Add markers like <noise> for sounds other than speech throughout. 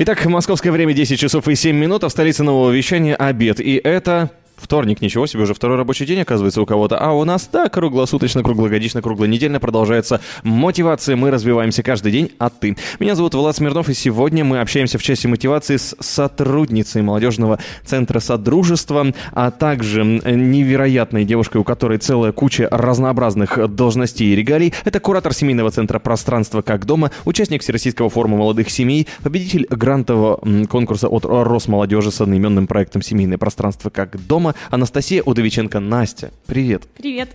Итак, московское время 10 часов и 7 минут, а в столице нового вещания обед. И это Вторник, ничего себе, уже второй рабочий день, оказывается, у кого-то. А у нас, да, круглосуточно, круглогодично, круглонедельно продолжается мотивация. Мы развиваемся каждый день, а ты. Меня зовут Влад Смирнов, и сегодня мы общаемся в части мотивации с сотрудницей молодежного центра Содружества, а также невероятной девушкой, у которой целая куча разнообразных должностей и регалий. Это куратор семейного центра «Пространство как дома», участник Всероссийского форума молодых семей, победитель грантового конкурса от Росмолодежи с одноименным проектом «Семейное пространство как дома», дома Анастасия Удовиченко. Настя, привет. Привет.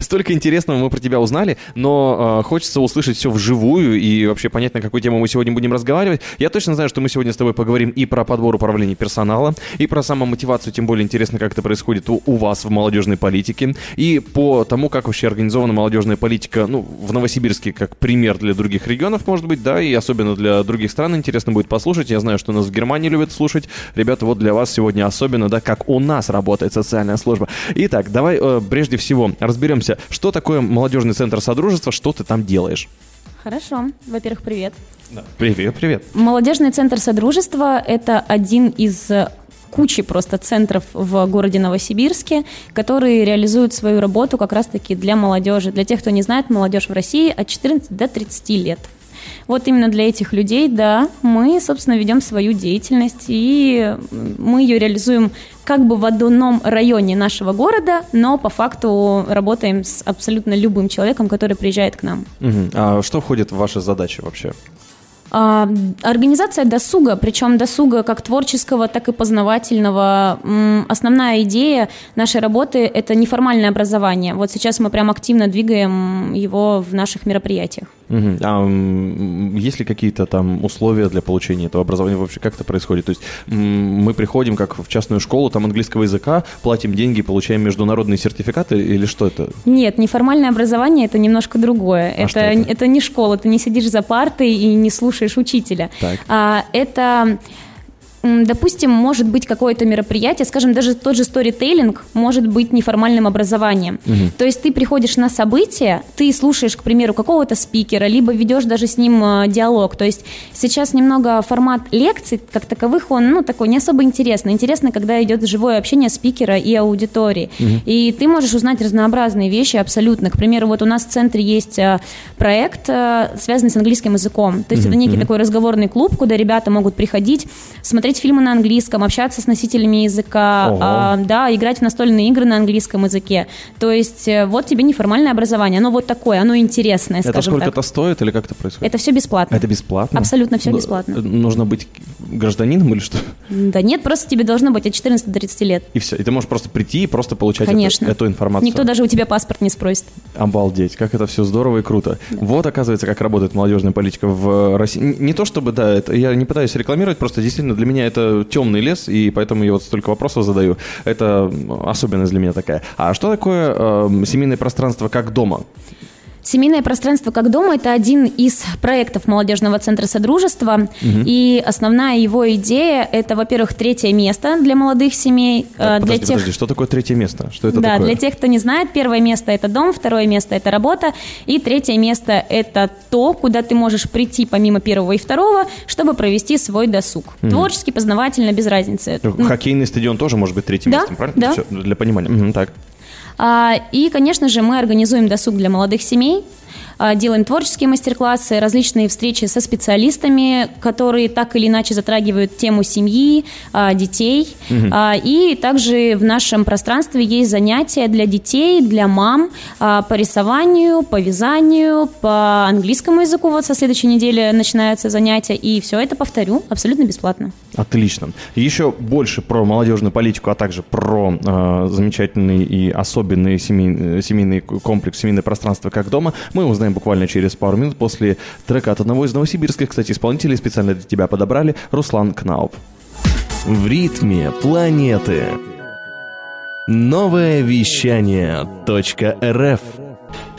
Столько интересного мы про тебя узнали, но э, хочется услышать все вживую и вообще понять, на какую тему мы сегодня будем разговаривать. Я точно знаю, что мы сегодня с тобой поговорим и про подбор управления персонала, и про самомотивацию, тем более интересно, как это происходит у, у вас в молодежной политике, и по тому, как вообще организована молодежная политика, ну, в Новосибирске, как пример для других регионов, может быть, да, и особенно для других стран интересно будет послушать. Я знаю, что нас в Германии любят слушать. Ребята, вот для вас сегодня особенно, да, как у нас работает социальная служба. Итак, давай э, прежде всего разберемся разберемся, что такое молодежный центр Содружества, что ты там делаешь. Хорошо. Во-первых, привет. Да. Привет, привет. Молодежный центр Содружества – это один из кучи просто центров в городе Новосибирске, которые реализуют свою работу как раз-таки для молодежи. Для тех, кто не знает, молодежь в России от 14 до 30 лет. Вот именно для этих людей, да, мы, собственно, ведем свою деятельность, и мы ее реализуем как бы в одном районе нашего города, но по факту работаем с абсолютно любым человеком, который приезжает к нам. Угу. А что входит в ваши задачи вообще? А, организация досуга, причем досуга как творческого, так и познавательного. Основная идея нашей работы – это неформальное образование. Вот сейчас мы прям активно двигаем его в наших мероприятиях. Угу. А есть ли какие-то там условия для получения этого образования? Вообще как это происходит? То есть мы приходим как в частную школу, там английского языка, платим деньги, получаем международные сертификаты или что это? Нет, неформальное образование – это немножко другое. А это, это? это не школа, ты не сидишь за партой и не слушаешь учителя. Так. А, это допустим, может быть какое-то мероприятие, скажем, даже тот же сторителлинг может быть неформальным образованием. Угу. То есть ты приходишь на событие, ты слушаешь, к примеру, какого-то спикера, либо ведешь даже с ним э, диалог. То есть сейчас немного формат лекций, как таковых, он, ну, такой не особо интересный. Интересно, когда идет живое общение спикера и аудитории. Угу. И ты можешь узнать разнообразные вещи абсолютно. К примеру, вот у нас в центре есть э, проект, э, связанный с английским языком. То есть угу. это некий угу. такой разговорный клуб, куда ребята могут приходить, смотреть смотреть фильмы на английском, общаться с носителями языка, а, да, играть в настольные игры на английском языке. То есть э, вот тебе неформальное образование, оно вот такое, оно интересное, это скажем сколько это стоит или как это происходит? Это все бесплатно. Это бесплатно? Абсолютно все бесплатно. Нужно быть гражданином или что? Да нет, просто тебе должно быть от 14 до 30 лет. И все. И ты можешь просто прийти и просто получать Конечно. Эту, эту информацию. Никто даже у тебя паспорт не спросит. Обалдеть, как это все здорово и круто. Да. Вот, оказывается, как работает молодежная политика в России. Не то чтобы, да, это, я не пытаюсь рекламировать, просто действительно для меня это темный лес, и поэтому я вот столько вопросов задаю. Это особенность для меня такая. А что такое э, семейное пространство как дома? Семейное пространство как дома – это один из проектов молодежного центра Содружества. Угу. И основная его идея – это, во-первых, третье место для молодых семей. Так, э, для подожди, тех... подожди, что такое третье место? Что это да, такое? для тех, кто не знает, первое место – это дом, второе место – это работа, и третье место – это то, куда ты можешь прийти помимо первого и второго, чтобы провести свой досуг. Угу. Творческий, познавательно, без разницы. Хоккейный стадион тоже может быть третьим да, местом, правильно? Да. Все, для понимания. Угу, так. А, и, конечно же, мы организуем досуг для молодых семей. А, делаем творческие мастер-классы, различные встречи со специалистами, которые так или иначе затрагивают тему семьи, а, детей. Угу. И также в нашем пространстве есть занятия для детей, для мам по рисованию, по вязанию, по английскому языку. Вот со следующей недели начинаются занятия. И все это, повторю, абсолютно бесплатно. Отлично. Еще больше про молодежную политику, а также про э, замечательный и особенный семей, семейный комплекс, семейное пространство как дома мы узнаем узнаем буквально через пару минут после трека от одного из новосибирских, кстати, исполнителей специально для тебя подобрали, Руслан Кнауп. В ритме планеты. Новое вещание .рф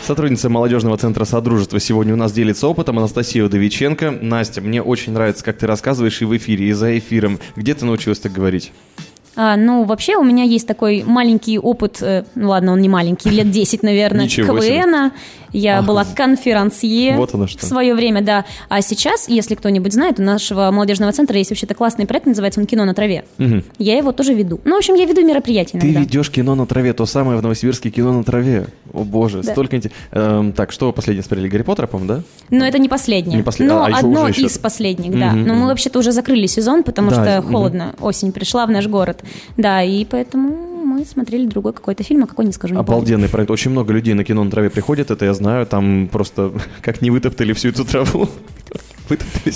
Сотрудница молодежного центра Содружества сегодня у нас делится опытом Анастасия Удовиченко. Настя, мне очень нравится, как ты рассказываешь и в эфире, и за эфиром. Где ты научилась так говорить? А, ну, вообще у меня есть такой маленький опыт, э, ну ладно, он не маленький, лет 10, наверное, КВНа. Я Ах, была конферансье вот оно что. в свое время, да. А сейчас, если кто-нибудь знает, у нашего молодежного центра есть вообще-то классный проект, называется он «Кино на траве». Угу. Я его тоже веду. Ну, в общем, я веду мероприятия иногда. Ты ведешь кино на траве, то самое в Новосибирске кино на траве. О боже, да. столько интересного. Эм, так, что последнее смотрели? Гарри Поттера, по-моему, да? Ну, это не последнее. Не послед... Но а, одно из еще... последних, да. Угу, Но мы вообще-то уже закрыли сезон, потому да, что холодно. Угу. Осень пришла в наш город. Да, и поэтому мы смотрели другой какой-то фильм, а какой не скажу. Не Обалденный помню. проект. Очень много людей на кино на траве приходят, это я знаю. Там просто <laughs> как не вытоптали всю эту траву. <laughs> Вытоптали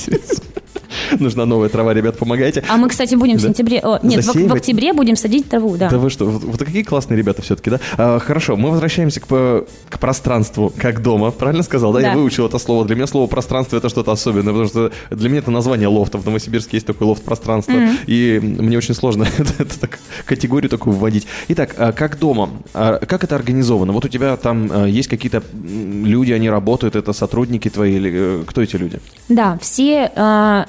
Нужна новая трава, ребят, помогайте. А мы, кстати, будем в сентябре... О, нет, в, октябре будем садить траву, да. Да вы что, вот, какие классные ребята все-таки, да? А, хорошо, мы возвращаемся к, к пространству, как дома. Правильно сказал, да? да? Я выучил это слово. Для меня слово пространство это что-то особенное, потому что для меня это название лофта. В Новосибирске есть такой лофт пространства. Mm-hmm. И мне очень сложно <laughs> это, так, категорию такую вводить. Итак, а как дома? А как это организовано? Вот у тебя там а, есть какие-то люди, они работают, это сотрудники твои или э, кто эти люди? Да, все а,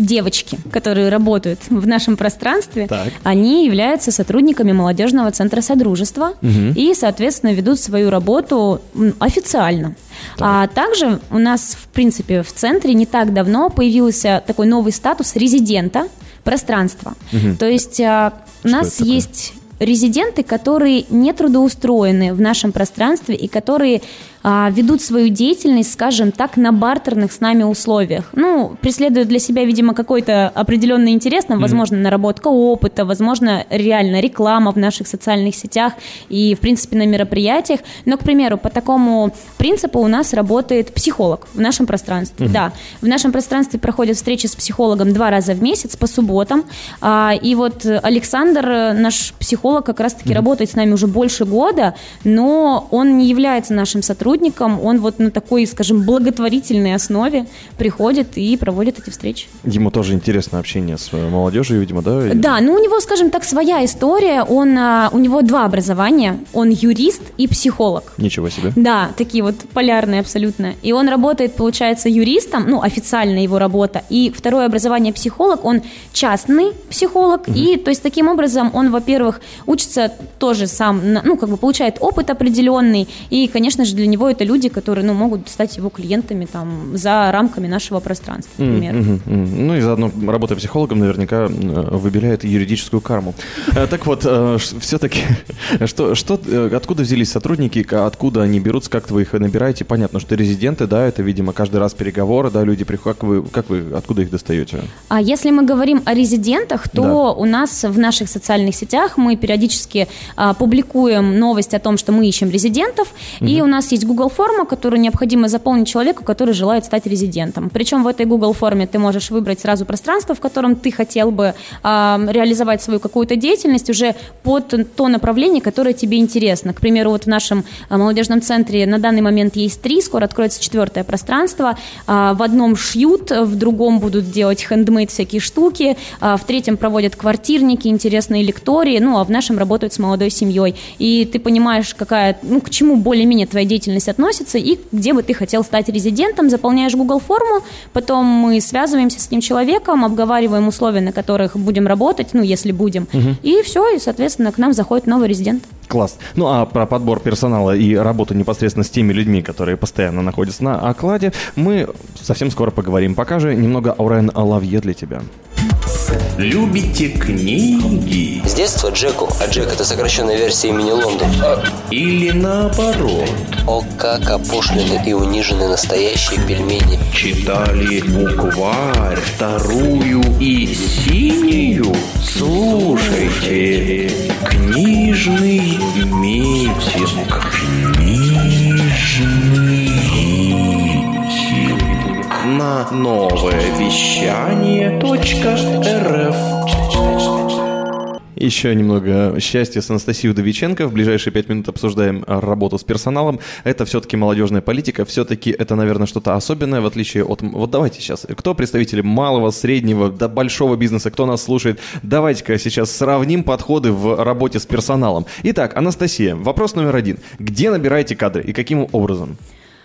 девочки, которые работают в нашем пространстве, так. они являются сотрудниками молодежного центра Содружества угу. и, соответственно, ведут свою работу официально. Так. А также у нас, в принципе, в центре не так давно появился такой новый статус резидента пространства. Угу. То есть а, у нас есть резиденты, которые не трудоустроены в нашем пространстве и которые ведут свою деятельность, скажем так, на бартерных с нами условиях. Ну, преследуют для себя, видимо, какой-то определенный интерес, нам, возможно, наработка опыта, возможно, реально реклама в наших социальных сетях и, в принципе, на мероприятиях. Но, к примеру, по такому принципу у нас работает психолог в нашем пространстве. Да, в нашем пространстве проходят встречи с психологом два раза в месяц по субботам. А, и вот Александр, наш психолог, как раз-таки работает с нами уже больше года, но он не является нашим сотрудником сотрудникам, он вот на такой, скажем, благотворительной основе приходит и проводит эти встречи. Ему тоже интересно общение с э, молодежью, видимо, да? Да, ну у него, скажем так, своя история. Он, а, у него два образования. Он юрист и психолог. Ничего себе. Да, такие вот полярные абсолютно. И он работает, получается, юристом, ну, официально его работа. И второе образование психолог, он частный психолог. Угу. И, то есть, таким образом, он, во-первых, учится тоже сам, ну, как бы получает опыт определенный. И, конечно же, для него него это люди, которые ну, могут стать его клиентами там, за рамками нашего пространства, например. Mm-hmm, mm-hmm. Ну и заодно работа психологом наверняка выбирает юридическую карму. Э, так вот, э, все-таки, <laughs> что, что, э, откуда взялись сотрудники, откуда они берутся, как вы их набираете? Понятно, что резиденты, да, это, видимо, каждый раз переговоры, да, люди приходят, как вы, как вы откуда их достаете? А если мы говорим о резидентах, то да. у нас в наших социальных сетях мы периодически а, публикуем новость о том, что мы ищем резидентов, и у нас есть Google форма, которую необходимо заполнить человеку, который желает стать резидентом. Причем в этой Google форме ты можешь выбрать сразу пространство, в котором ты хотел бы э, реализовать свою какую-то деятельность уже под то направление, которое тебе интересно. К примеру, вот в нашем э, молодежном центре на данный момент есть три, скоро откроется четвертое пространство. Э, в одном шьют, в другом будут делать хендмейд всякие штуки, э, в третьем проводят квартирники, интересные лектории, ну а в нашем работают с молодой семьей. И ты понимаешь, какая, ну, к чему более-менее твоя деятельность деятельность относится и где бы ты хотел стать резидентом, заполняешь Google форму, потом мы связываемся с этим человеком, обговариваем условия, на которых будем работать, ну, если будем, угу. и все, и, соответственно, к нам заходит новый резидент. Класс. Ну, а про подбор персонала и работу непосредственно с теми людьми, которые постоянно находятся на окладе, мы совсем скоро поговорим. Пока же немного Аурен Лавье для тебя. Любите книги? С детства Джеку, а Джек это сокращенная версия имени Лондон. Или наоборот? О, как опошлены и унижены настоящие пельмени. Читали букварь, вторую и синюю? Слушайте, книжный новое вещание .рф еще немного счастья с Анастасией Удовиченко. В ближайшие пять минут обсуждаем работу с персоналом. Это все-таки молодежная политика. Все-таки это, наверное, что-то особенное, в отличие от... Вот давайте сейчас. Кто представители малого, среднего, до большого бизнеса? Кто нас слушает? Давайте-ка сейчас сравним подходы в работе с персоналом. Итак, Анастасия, вопрос номер один. Где набираете кадры и каким образом?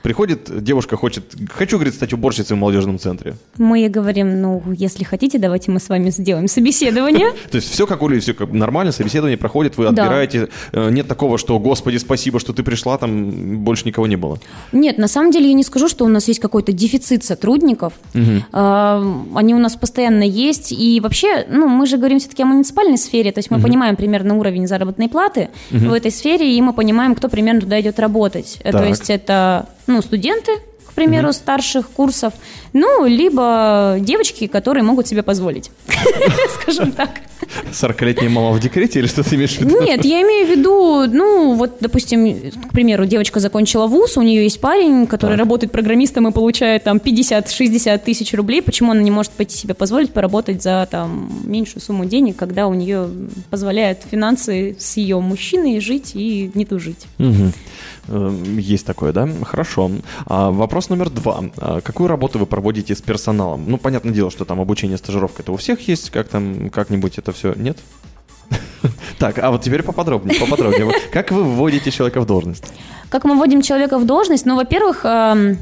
Приходит девушка, хочет, хочу, говорит, стать уборщицей в молодежном центре. Мы ей говорим, ну, если хотите, давайте мы с вами сделаем собеседование. <laughs> То есть все как у Ли, все как нормально, собеседование проходит, вы отбираете. Э, нет такого, что, господи, спасибо, что ты пришла, там больше никого не было. Нет, на самом деле я не скажу, что у нас есть какой-то дефицит сотрудников. Они у нас постоянно есть. И вообще, ну, мы же говорим все-таки о муниципальной сфере, то есть мы понимаем примерно уровень заработной платы в этой сфере, и мы понимаем, кто примерно туда идет работать. То есть это ну, студенты, примеру, mm-hmm. старших курсов, ну, либо девочки, которые могут себе позволить, <laughs> скажем так. 40-летняя мама в декрете или что ты имеешь в виду? Нет, я имею в виду, ну, вот, допустим, к примеру, девочка закончила вуз, у нее есть парень, который так. работает программистом и получает там 50-60 тысяч рублей. Почему она не может пойти себе позволить поработать за там меньшую сумму денег, когда у нее позволяют финансы с ее мужчиной жить и не тужить? Угу. Есть такое, да? Хорошо. А, вопрос номер два. А, какую работу вы проводите с персоналом? Ну, понятное дело, что там обучение, стажировка, это у всех есть, как там, как-нибудь это все, нет? <laughs> Так, а вот теперь поподробнее, поподробнее. Как вы вводите человека в должность? Как мы вводим человека в должность? Ну, во-первых, эм,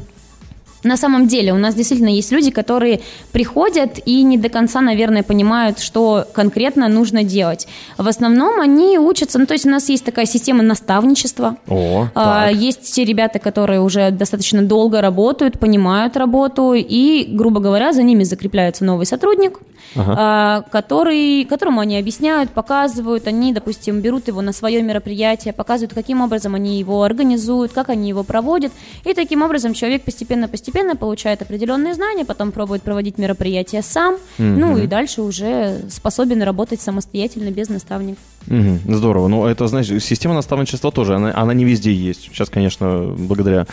на самом деле у нас действительно есть люди, которые приходят и не до конца, наверное, понимают, что конкретно нужно делать. В основном они учатся, ну то есть у нас есть такая система наставничества. О, а, есть те ребята, которые уже достаточно долго работают, понимают работу, и, грубо говоря, за ними закрепляется новый сотрудник, ага. а, который, которому они объясняют, показывают, они, допустим, берут его на свое мероприятие, показывают, каким образом они его организуют, как они его проводят, и таким образом человек постепенно-постепенно постепенно получает определенные знания, потом пробует проводить мероприятия сам, mm-hmm. ну и дальше уже способен работать самостоятельно без наставника. Угу, здорово. Ну, это, знаешь, система наставничества тоже, она, она не везде есть. Сейчас, конечно, благодаря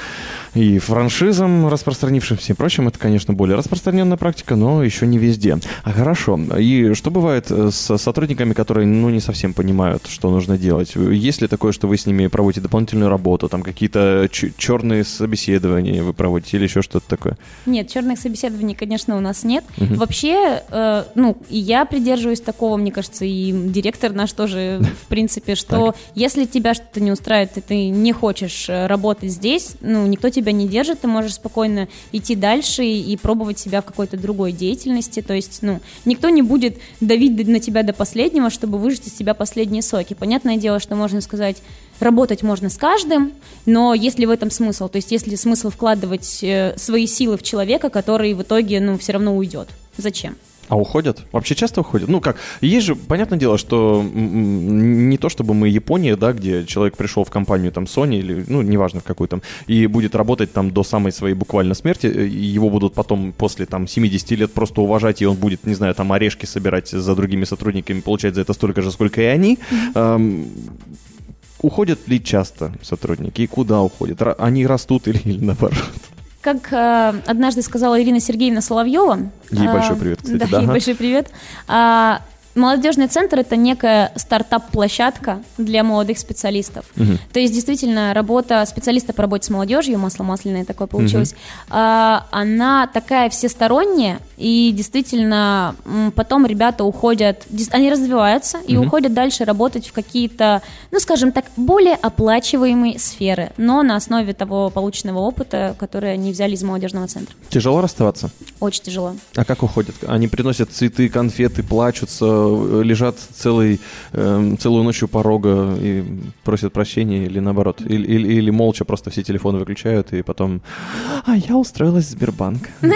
и франшизам, распространившимся и прочим, это, конечно, более распространенная практика, но еще не везде. А хорошо. И что бывает э, с сотрудниками, которые, ну, не совсем понимают, что нужно делать? Есть ли такое, что вы с ними проводите дополнительную работу, там какие-то черные собеседования вы проводите или еще что-то такое? Нет, черных собеседований, конечно, у нас нет. Угу. Вообще, э, ну, я придерживаюсь такого, мне кажется, и директор наш тоже тоже, в принципе, что если тебя что-то не устраивает, и ты не хочешь э, работать здесь, ну, никто тебя не держит, ты можешь спокойно идти дальше и, пробовать себя в какой-то другой деятельности, то есть, ну, никто не будет давить на тебя до последнего, чтобы выжать из тебя последние соки. Понятное дело, что можно сказать, работать можно с каждым, но есть ли в этом смысл? То есть, есть ли смысл вкладывать э, свои силы в человека, который в итоге, ну, все равно уйдет? Зачем? А уходят? Вообще часто уходят? Ну как, есть же, понятное дело, что не то чтобы мы Япония, да, где человек пришел в компанию там Sony или, ну, неважно в какую там, и будет работать там до самой своей буквально смерти, э, его будут потом после там 70 лет просто уважать, и он будет, не знаю, там орешки собирать за другими сотрудниками, получать за это столько же, сколько и они. Эм, уходят ли часто сотрудники и куда уходят? Они растут или, или наоборот? Как э, однажды сказала Ирина Сергеевна Соловьева. Ей э, большой привет, кстати. <laughs> Да, да ей ага. большой привет. Э, Молодежный центр это некая стартап-площадка для молодых специалистов. Угу. То есть действительно работа специалиста по работе с молодежью, масло масляное такое получилось, угу. она такая всесторонняя, и действительно потом ребята уходят, они развиваются и угу. уходят дальше работать в какие-то, ну скажем так, более оплачиваемые сферы, но на основе того полученного опыта, который они взяли из молодежного центра. Тяжело расставаться? Очень тяжело. А как уходят? Они приносят цветы, конфеты, плачутся, лежат целый, э, целую ночь у порога и просят прощения или наоборот? Или, или, или молча просто все телефоны выключают и потом «А я устроилась в Сбербанк». <laughs>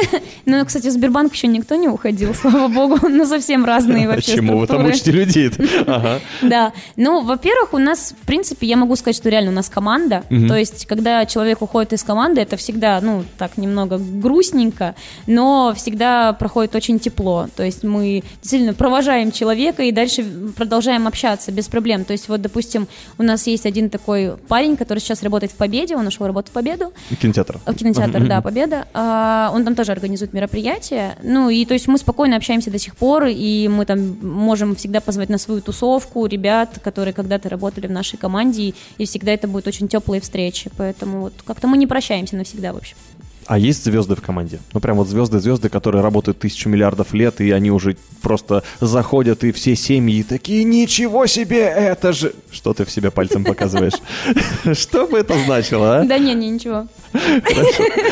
Ну, кстати, в Сбербанк еще никто не уходил, <laughs> слава богу. <laughs> Ну, совсем разные вообще Почему вы там учите людей <laughs> Да. Ну, во-первых, у нас, в принципе, я могу сказать, что реально у нас команда. То есть, когда человек уходит из команды, это всегда, ну, так немного грустненько, но всегда проходит очень тепло. То есть мы действительно провожаем человека и дальше продолжаем общаться без проблем. То есть вот, допустим, у нас есть один такой парень, который сейчас работает в Победе, он ушел работать в Победу. Кинотеатр. В кинотеатр, да, Победа. А, он там тоже организует мероприятия. Ну и то есть мы спокойно общаемся до сих пор, и мы там можем всегда позвать на свою тусовку ребят, которые когда-то работали в нашей команде, и всегда это будет очень теплые встречи. Поэтому вот как-то мы не прощаемся навсегда, в общем. А есть звезды в команде? Ну, прям вот звезды-звезды, которые работают тысячу миллиардов лет, и они уже просто заходят, и все семьи такие, ничего себе, это же... Что ты в себя пальцем показываешь? <laughs> Что бы это значило, а? Да не, не, ничего.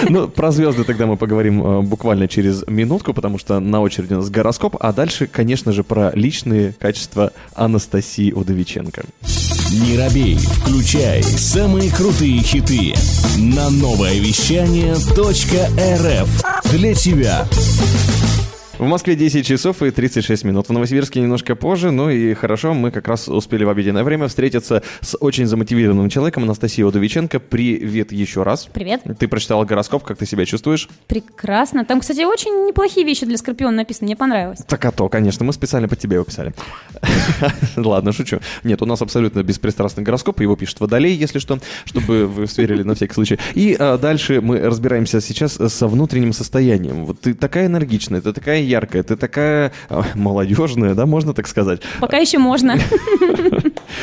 Ну, про звезды тогда мы поговорим э, буквально через минутку, потому что на очереди у нас гороскоп, а дальше, конечно же, про личные качества Анастасии Удовиченко. Не робей, включай самые крутые хиты на новое вещание .рф для тебя. В Москве 10 часов и 36 минут. В Новосибирске немножко позже, ну и хорошо, мы как раз успели в обеденное время встретиться с очень замотивированным человеком Анастасией Удовиченко. Привет еще раз. Привет. Ты прочитала гороскоп, как ты себя чувствуешь? Прекрасно. Там, кстати, очень неплохие вещи для Скорпиона написаны, мне понравилось. Так а то, конечно, мы специально под тебя его писали. <laughs> Ладно, шучу. Нет, у нас абсолютно беспристрастный гороскоп, его пишет Водолей, если что, чтобы вы сверили на всякий случай. И а, дальше мы разбираемся сейчас со внутренним состоянием. Вот ты такая энергичная, ты такая яркая, ты такая а, молодежная, да, можно так сказать? Пока еще можно. <laughs>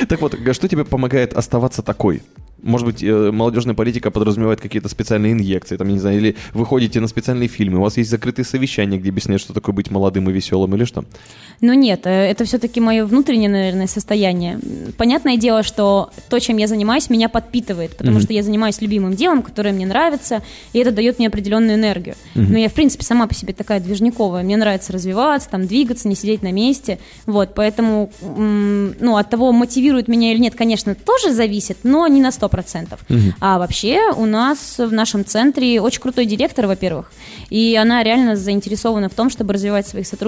Так вот, что тебе помогает оставаться такой? Может быть, э, молодежная политика подразумевает какие-то специальные инъекции, там, не знаю, или вы ходите на специальные фильмы, у вас есть закрытые совещания, где объясняют, что такое быть молодым и веселым, или что? Ну нет, э, это все-таки мое внутреннее, наверное, состояние. Понятное дело, что то, чем я занимаюсь, меня подпитывает, потому mm-hmm. что я занимаюсь любимым делом, которое мне нравится, и это дает мне определенную энергию. Mm-hmm. Но я, в принципе, сама по себе такая движниковая. Мне нравится развиваться, там, двигаться, не сидеть на месте. Вот, поэтому, ну, от того, мотивирует меня или нет, конечно, тоже зависит, но не на 100%. Угу. А вообще у нас в нашем центре очень крутой директор, во-первых, и она реально заинтересована в том, чтобы развивать своих сотрудников